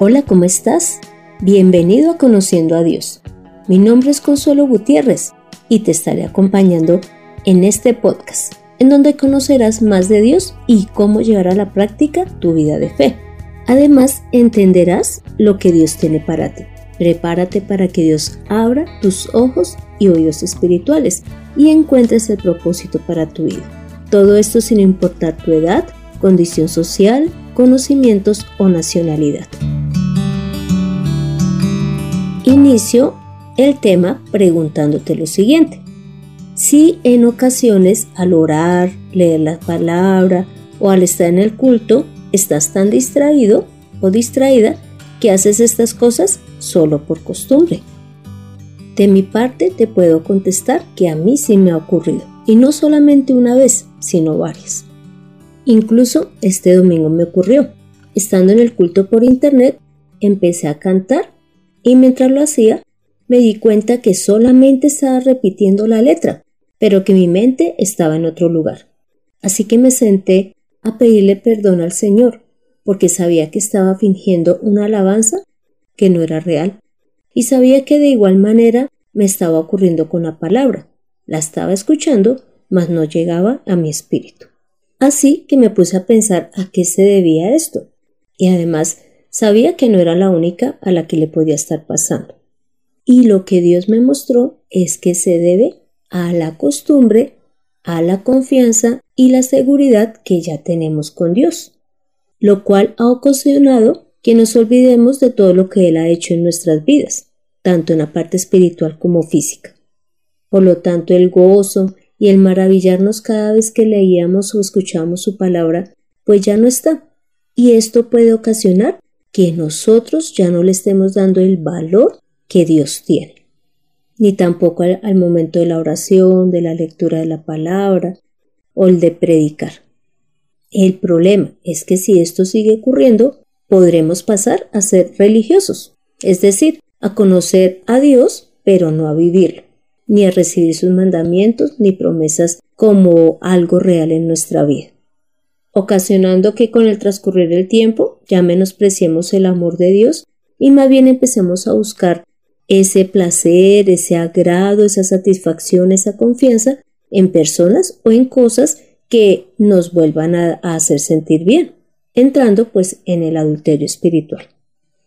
Hola, ¿cómo estás? Bienvenido a Conociendo a Dios. Mi nombre es Consuelo Gutiérrez y te estaré acompañando en este podcast, en donde conocerás más de Dios y cómo llevar a la práctica tu vida de fe. Además, entenderás lo que Dios tiene para ti. Prepárate para que Dios abra tus ojos y oídos espirituales y encuentres el propósito para tu vida. Todo esto sin importar tu edad, condición social, conocimientos o nacionalidad. Inicio el tema preguntándote lo siguiente. Si en ocasiones al orar, leer la palabra o al estar en el culto estás tan distraído o distraída que haces estas cosas solo por costumbre. De mi parte te puedo contestar que a mí sí me ha ocurrido, y no solamente una vez, sino varias. Incluso este domingo me ocurrió. Estando en el culto por internet, empecé a cantar y mientras lo hacía, me di cuenta que solamente estaba repitiendo la letra, pero que mi mente estaba en otro lugar. Así que me senté a pedirle perdón al Señor, porque sabía que estaba fingiendo una alabanza que no era real, y sabía que de igual manera me estaba ocurriendo con la palabra. La estaba escuchando, mas no llegaba a mi espíritu. Así que me puse a pensar a qué se debía esto, y además Sabía que no era la única a la que le podía estar pasando. Y lo que Dios me mostró es que se debe a la costumbre, a la confianza y la seguridad que ya tenemos con Dios, lo cual ha ocasionado que nos olvidemos de todo lo que Él ha hecho en nuestras vidas, tanto en la parte espiritual como física. Por lo tanto, el gozo y el maravillarnos cada vez que leíamos o escuchamos su palabra, pues ya no está. Y esto puede ocasionar que nosotros ya no le estemos dando el valor que Dios tiene, ni tampoco al, momento de la oración, de la lectura de la palabra o el de predicar. El problema es que si esto sigue ocurriendo, podremos pasar a ser religiosos, es decir, a conocer a Dios, pero no a vivirlo, ni a recibir sus mandamientos ni promesas como algo real en nuestra vida ocasionando que con el transcurrir del tiempo ya menospreciemos el amor de Dios y más bien empecemos a buscar ese placer, ese agrado, esa satisfacción, esa confianza en personas o en cosas que nos vuelvan a, hacer sentir bien, entrando pues en el adulterio espiritual.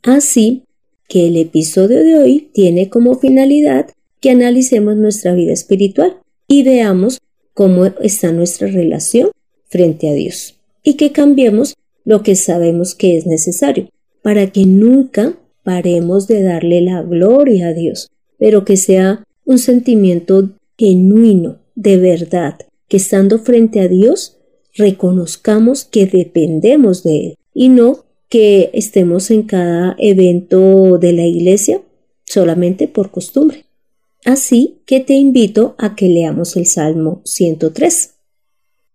Así que el episodio de hoy tiene como finalidad que analicemos nuestra vida espiritual y veamos cómo está nuestra relación frente a Dios y que cambiemos lo que sabemos que es necesario para que nunca paremos de darle la gloria a Dios, pero que sea un sentimiento genuino, de verdad, que estando frente a Dios reconozcamos que dependemos de Él y no que estemos en cada evento de la iglesia solamente por costumbre. Así que te invito a que leamos el Salmo 103.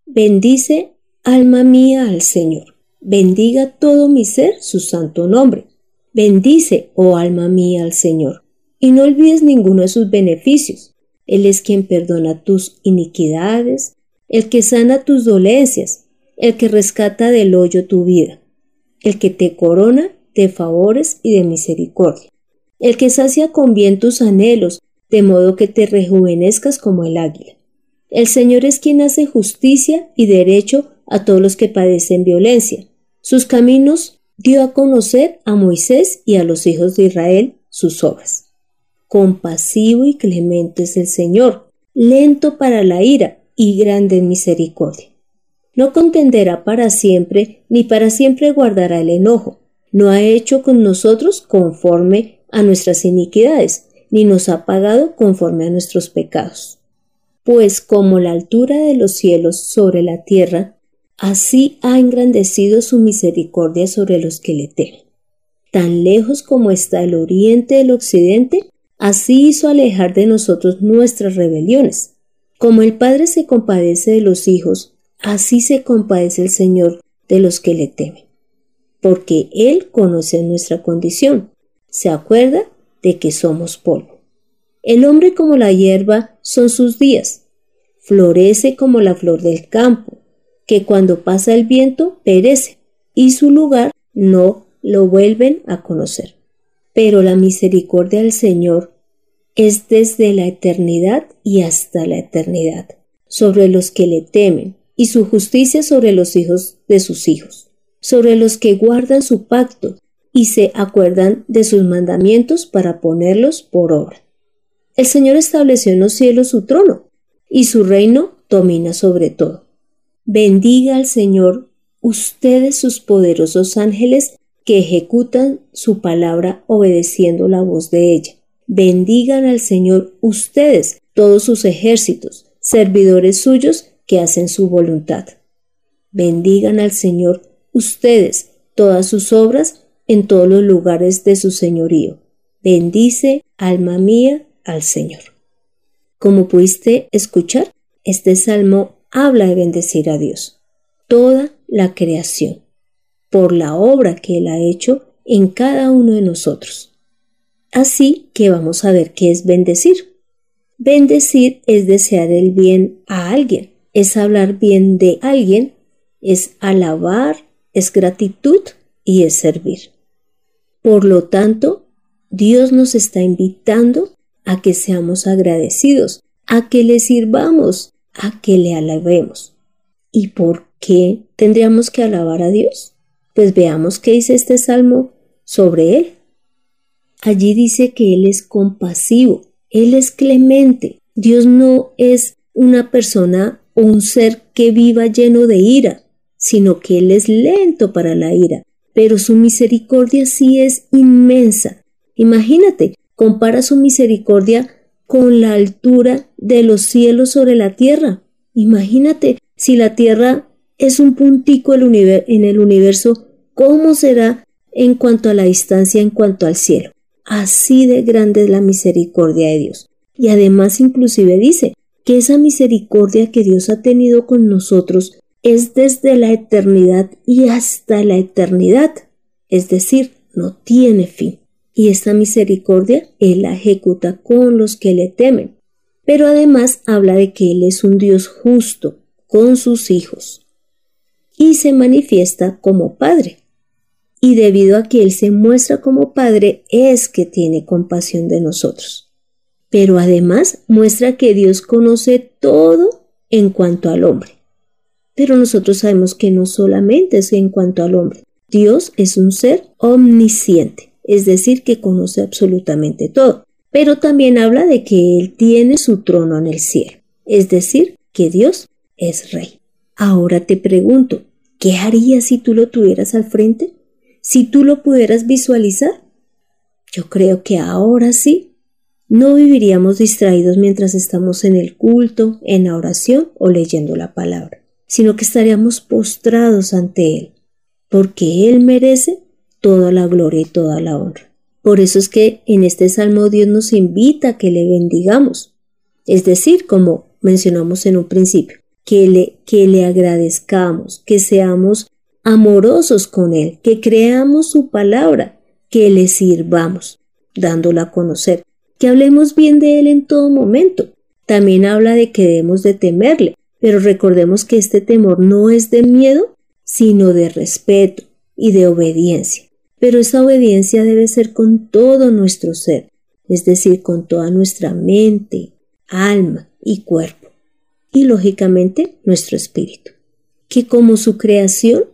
Bendice Alma mía al Señor, bendiga todo mi ser su santo nombre. Bendice, oh alma mía, al Señor, y no olvides ninguno de sus beneficios. Él es quien perdona tus iniquidades, el que sana tus dolencias, el que rescata del hoyo tu vida, el que te corona de favores y de misericordia, el que sacia con bien tus anhelos, de modo que te rejuvenezcas como el águila. El Señor es quien hace justicia y derecho a todos los que padecen violencia. Sus caminos dio a conocer a Moisés y a los hijos de Israel sus obras. Compasivo y clemente es el Señor, lento para la ira y grande en misericordia. No contenderá para siempre, ni para siempre guardará el enojo. No ha hecho con nosotros conforme a nuestras iniquidades, ni nos ha pagado conforme a nuestros pecados. Pues como la altura de los cielos sobre la tierra, Así ha engrandecido su misericordia sobre los que le temen. Tan lejos como está el oriente del occidente, así hizo alejar de nosotros nuestras rebeliones. Como el Padre se compadece de los hijos, así se compadece el Señor de los que le temen. Porque Él conoce nuestra condición, se acuerda de que somos polvo. El hombre como la hierba son sus días, florece como la flor del campo que cuando pasa el viento perece y su lugar no lo vuelven a conocer. Pero la misericordia del Señor es desde la eternidad y hasta la eternidad, sobre los que le temen, y su justicia sobre los hijos de sus hijos, sobre los que guardan su pacto y se acuerdan de sus mandamientos para ponerlos por obra. El Señor estableció en los cielos su trono, y su reino domina sobre todo. Bendiga al Señor ustedes sus poderosos ángeles que ejecutan su palabra obedeciendo la voz de ella. Bendigan al Señor ustedes, todos sus ejércitos, servidores suyos que hacen su voluntad. Bendigan al Señor ustedes, todas sus obras en todos los lugares de su señorío. Bendice, alma mía, al Señor. Como pudiste escuchar, este salmo habla de bendecir a Dios, toda la creación, por la obra que Él ha hecho en cada uno de nosotros. Así que vamos a ver qué es bendecir. Bendecir es desear el bien a alguien, es hablar bien de alguien, es alabar, es gratitud y es servir. Por lo tanto, Dios nos está invitando a que seamos agradecidos, a que le sirvamos, a que le alabemos. ¿Y por qué tendríamos que alabar a Dios? Pues veamos qué dice este salmo sobre Él. Allí dice que Él es compasivo, Él es clemente. Dios no es una persona o un ser que viva lleno de ira, sino que Él es lento para la ira, pero su misericordia sí es inmensa. Imagínate, compara su misericordia con la altura de los cielos sobre la tierra. Imagínate, si la tierra es un puntico en el universo, ¿cómo será en cuanto a la distancia en cuanto al cielo? Así de grande es la misericordia de Dios. Y además inclusive dice que esa misericordia que Dios ha tenido con nosotros es desde la eternidad y hasta la eternidad, es decir, no tiene fin. Y esta misericordia Él la ejecuta con los que le temen. Pero además habla de que Él es un Dios justo con sus hijos y se manifiesta como Padre y debido a que Él se muestra como Padre es que tiene compasión de nosotros. Pero además muestra que Dios conoce todo en cuanto al hombre. Pero nosotros sabemos que no solamente es en cuanto al hombre. Dios es un ser omnisciente, es decir, que conoce absolutamente todo. Pero también habla de que Él tiene su trono en el cielo, es decir, que Dios es rey. Ahora te pregunto, ¿qué harías si tú lo tuvieras al frente? Si tú lo pudieras visualizar, yo creo que ahora sí, no viviríamos distraídos mientras estamos en el culto, en la oración o leyendo la palabra, sino que estaríamos postrados ante Él, porque Él merece toda la gloria y toda la honra. Por eso es que en este salmo Dios nos invita a que le bendigamos, es decir, como mencionamos en un principio, que le, que le agradezcamos, que seamos amorosos con Él, que creamos su palabra, que le sirvamos, dándola a conocer, que hablemos bien de Él en todo momento. También habla de que debemos de temerle, pero recordemos que este temor no es de miedo, sino de respeto y de obediencia. Pero esa obediencia debe ser con todo nuestro ser, es decir, con toda nuestra mente, alma y cuerpo, y lógicamente nuestro espíritu, que como su creación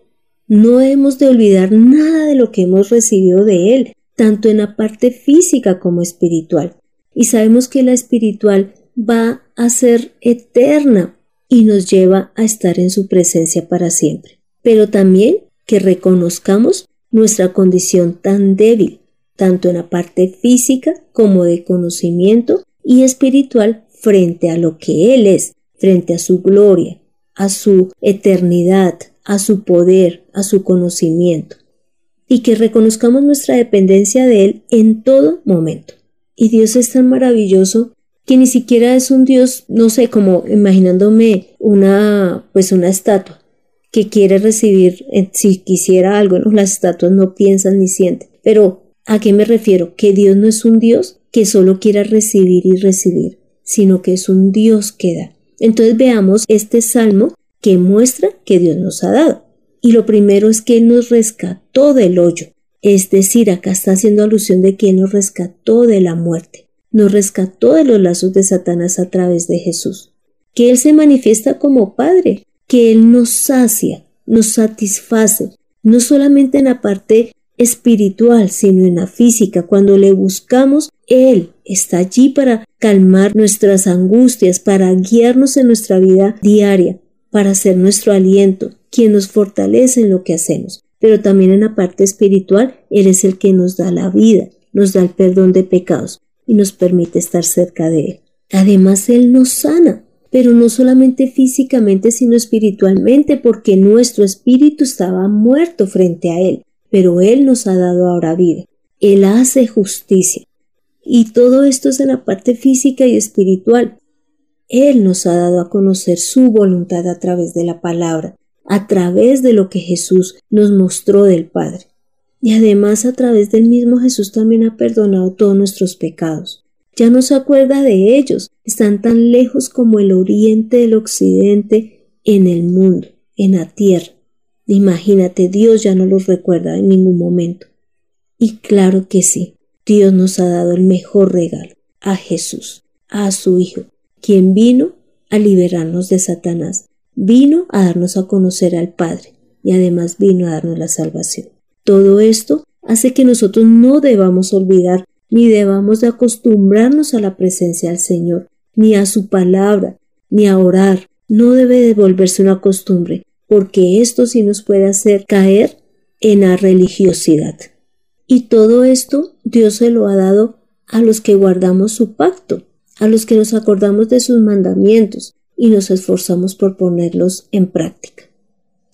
no hemos de olvidar nada de lo que hemos recibido de Él, tanto en la parte física como espiritual. Y sabemos que la espiritual va a ser eterna y nos lleva a estar en su presencia para siempre. Pero también que reconozcamos nuestra condición tan débil, tanto en la parte física como de conocimiento y espiritual frente a lo que Él es, frente a su gloria, a su eternidad, a su poder, a su conocimiento, y que reconozcamos nuestra dependencia de Él en todo momento. Y Dios es tan maravilloso que ni siquiera es un Dios, no sé, como imaginándome una, pues una estatua que quiere recibir, eh, si quisiera algo, ¿no? las estatuas no piensan ni sienten. Pero, ¿a qué me refiero? Que Dios no es un Dios que solo quiera recibir y recibir, sino que es un Dios que da. Entonces veamos este salmo que muestra que Dios nos ha dado. Y lo primero es que nos rescató del hoyo. Es decir, acá está haciendo alusión de que nos rescató de la muerte, nos rescató de los lazos de Satanás a través de Jesús, que Él se manifiesta como Padre, que Él nos sacia, nos satisface, no solamente en la parte espiritual, sino en la física. Cuando le buscamos, Él está allí para calmar nuestras angustias, para guiarnos en nuestra vida diaria, para ser nuestro aliento, quien nos fortalece en lo que hacemos. Pero también en la parte espiritual, Él es el que nos da la vida, nos da el perdón de pecados y nos permite estar cerca de Él. Además, Él nos sana, pero no solamente físicamente, sino espiritualmente, porque nuestro espíritu estaba muerto frente a Él pero Él nos ha dado ahora vida. Él hace justicia. Y todo esto es en la parte física y espiritual. Él nos ha dado a conocer su voluntad a través de la palabra, a través de lo que Jesús nos mostró del Padre. Y además a través del mismo Jesús también ha perdonado todos nuestros pecados. Ya no se acuerda de ellos, están tan lejos como el oriente del occidente en el mundo, en la tierra. Imagínate, Dios ya no los recuerda en ningún momento. Y claro que sí, Dios nos ha dado el mejor regalo, a Jesús, a su Hijo, quien vino a liberarnos de Satanás, vino a darnos a conocer al Padre y además vino a darnos la salvación. Todo esto hace que nosotros no debamos olvidar ni debamos de acostumbrarnos a la presencia del Señor, ni a su palabra, ni a orar. No debe de volverse una costumbre, porque esto sí nos puede hacer caer en la religiosidad. Y todo esto Dios se lo ha dado a los que guardamos su pacto, a los que nos acordamos de sus mandamientos y nos esforzamos por ponerlos en práctica.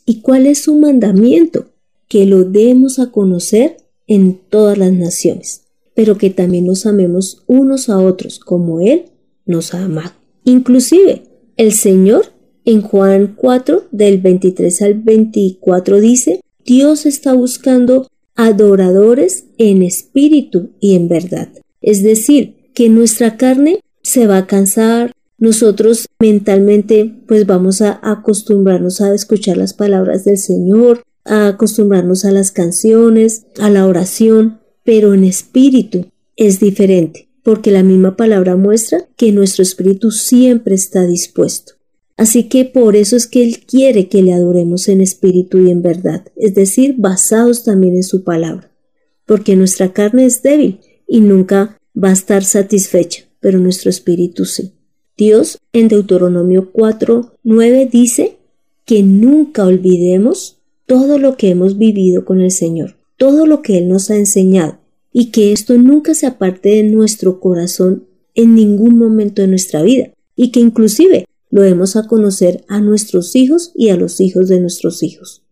¿Y cuál es su mandamiento? Que lo demos a conocer en todas las naciones, pero que también nos amemos unos a otros como Él nos ha amado. Inclusive, el Señor en Juan 4, del 23 al 24 dice, Dios está buscando adoradores en espíritu y en verdad. Es decir, que nuestra carne se va a cansar, nosotros mentalmente pues vamos a acostumbrarnos a escuchar las palabras del Señor, a acostumbrarnos a las canciones, a la oración, pero en espíritu es diferente, porque la misma palabra muestra que nuestro espíritu siempre está dispuesto. Así que por eso es que Él quiere que le adoremos en espíritu y en verdad, es decir, basados también en su palabra, porque nuestra carne es débil y nunca va a estar satisfecha, pero nuestro espíritu sí. Dios en Deuteronomio 4, 9 dice que nunca olvidemos todo lo que hemos vivido con el Señor, todo lo que Él nos ha enseñado, y que esto nunca se aparte de nuestro corazón en ningún momento de nuestra vida, y que inclusive lo demos a conocer a nuestros hijos y a los hijos de nuestros hijos,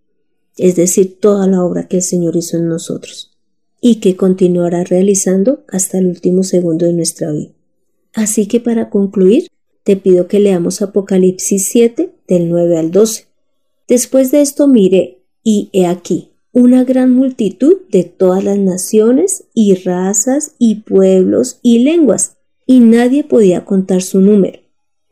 es decir, toda la obra que el Señor hizo en nosotros y que continuará realizando hasta el último segundo de nuestra vida. Así que para concluir, te pido que leamos Apocalipsis 7 del 9 al 12. Después de esto miré y he aquí una gran multitud de todas las naciones y razas y pueblos y lenguas, y nadie podía contar su número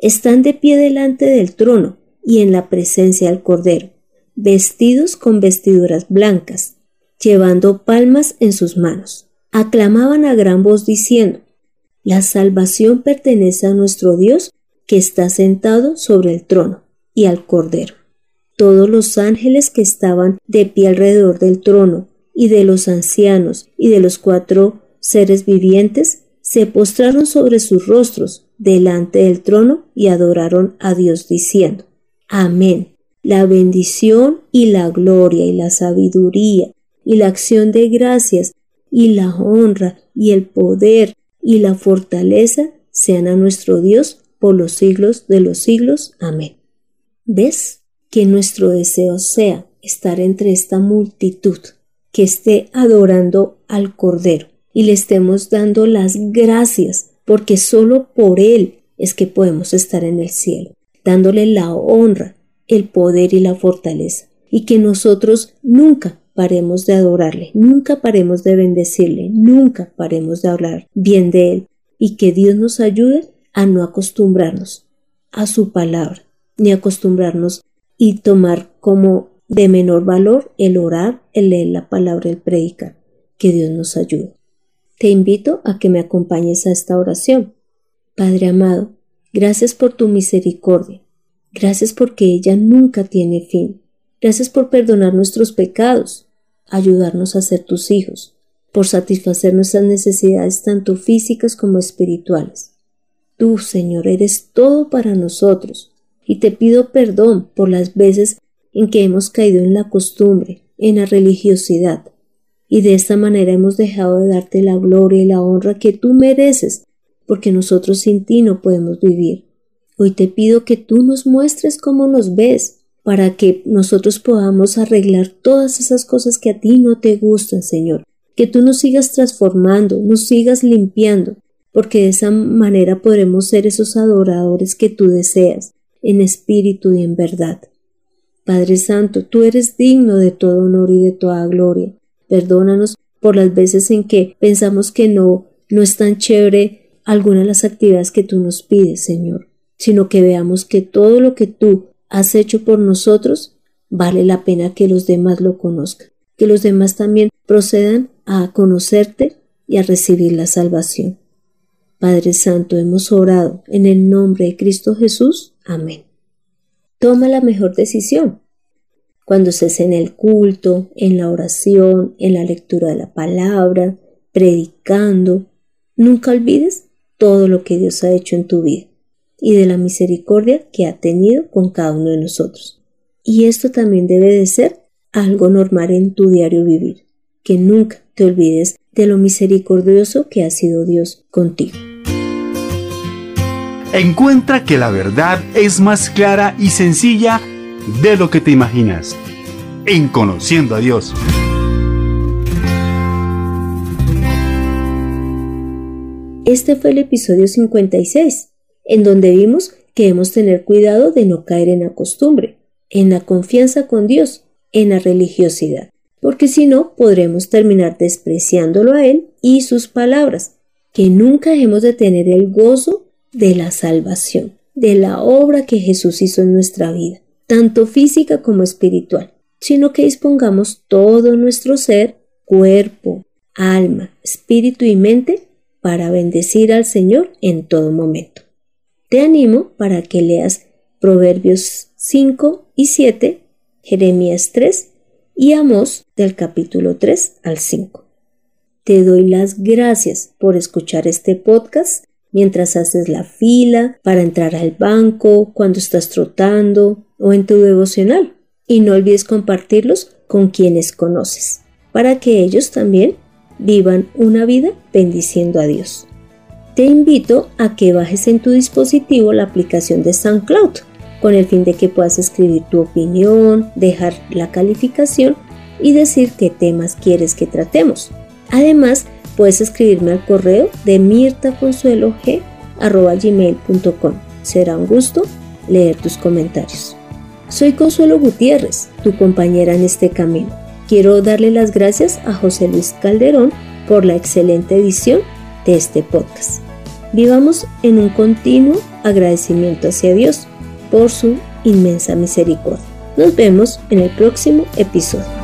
están de pie delante del trono y en la presencia del Cordero, vestidos con vestiduras blancas, llevando palmas en sus manos. Aclamaban a gran voz diciendo, La salvación pertenece a nuestro Dios que está sentado sobre el trono y al Cordero. Todos los ángeles que estaban de pie alrededor del trono y de los ancianos y de los cuatro seres vivientes se postraron sobre sus rostros delante del trono y adoraron a Dios diciendo, Amén. La bendición y la gloria y la sabiduría y la acción de gracias y la honra y el poder y la fortaleza sean a nuestro Dios por los siglos de los siglos. Amén. ¿Ves? Que nuestro deseo sea estar entre esta multitud que esté adorando al Cordero y le estemos dando las gracias porque solo por Él es que podemos estar en el cielo, dándole la honra, el poder y la fortaleza, y que nosotros nunca paremos de adorarle, nunca paremos de bendecirle, nunca paremos de hablar bien de Él, y que Dios nos ayude a no acostumbrarnos a su palabra, ni acostumbrarnos y tomar como de menor valor el orar, el leer la palabra, el predicar, Que Dios nos ayude. Te invito a que me acompañes a esta oración. Padre amado, gracias por tu misericordia. Gracias porque ella nunca tiene fin. Gracias por perdonar nuestros pecados, ayudarnos a ser tus hijos, por satisfacer nuestras necesidades tanto físicas como espirituales. Tú, Señor, eres todo para nosotros, y te pido perdón por las veces en que hemos caído en la costumbre, en la religiosidad, y de esta manera hemos dejado de darte la gloria y la honra que tú mereces, porque nosotros sin ti no podemos vivir. Hoy te pido que tú nos muestres cómo nos ves, para que nosotros podamos arreglar todas esas cosas que a ti no te gustan, Señor, que tú nos sigas transformando, nos sigas limpiando, porque de esa manera podremos ser esos adoradores que tú deseas, en espíritu y en verdad. Padre Santo, tú eres digno de todo honor y de toda gloria. Perdónanos por las veces en que pensamos que no, no es tan chévere alguna de las actividades que tú nos pides, Señor, sino que veamos que todo lo que tú has hecho por nosotros vale la pena que los demás lo conozcan, que los demás también procedan a conocerte y a recibir la salvación. Padre Santo, hemos orado en el nombre de Cristo Jesús. Amén. Toma la mejor decisión. Cuando estés en el culto, en la oración, en la lectura de la palabra, predicando, nunca olvides todo lo que Dios ha hecho en tu vida y de la misericordia que ha tenido con cada uno de nosotros. Y esto también debe de ser algo normal en tu diario vivir, que nunca te olvides de lo misericordioso que ha sido Dios contigo. Encuentra que la verdad es más clara y sencilla de lo que te imaginas. En Conociendo a Dios. Este fue el episodio 56, en donde vimos que debemos tener cuidado de no caer en la costumbre, en la confianza con Dios, en la religiosidad, porque si no podremos terminar despreciándolo a Él y sus palabras, que nunca hemos de tener el gozo de la salvación, de la obra que Jesús hizo en nuestra vida, tanto física como espiritual, sino que dispongamos todo nuestro ser, cuerpo, alma, espíritu y mente para bendecir al Señor en todo momento. Te animo para que leas Proverbios 5 y 7, Jeremías 3 y Amós del capítulo 3 al 5. Te doy las gracias por escuchar este podcast mientras haces la fila para entrar al banco, cuando estás trotando o en tu devocional. Y no olvides compartirlos con quienes conoces, para que ellos también vivan una vida bendiciendo a Dios. Te invito a que bajes en tu dispositivo la aplicación de SoundCloud con el fin de que puedas escribir tu opinión, dejar la calificación y decir qué temas quieres que tratemos. Además, puedes escribirme al correo de mirtaconsuelog.com. Será un gusto leer tus comentarios. Soy Consuelo Gutiérrez, tu compañera en este camino. Quiero darle las gracias a José Luis Calderón por la excelente edición de este podcast. Vivamos en un continuo agradecimiento hacia Dios por su inmensa misericordia. Nos vemos en el próximo episodio.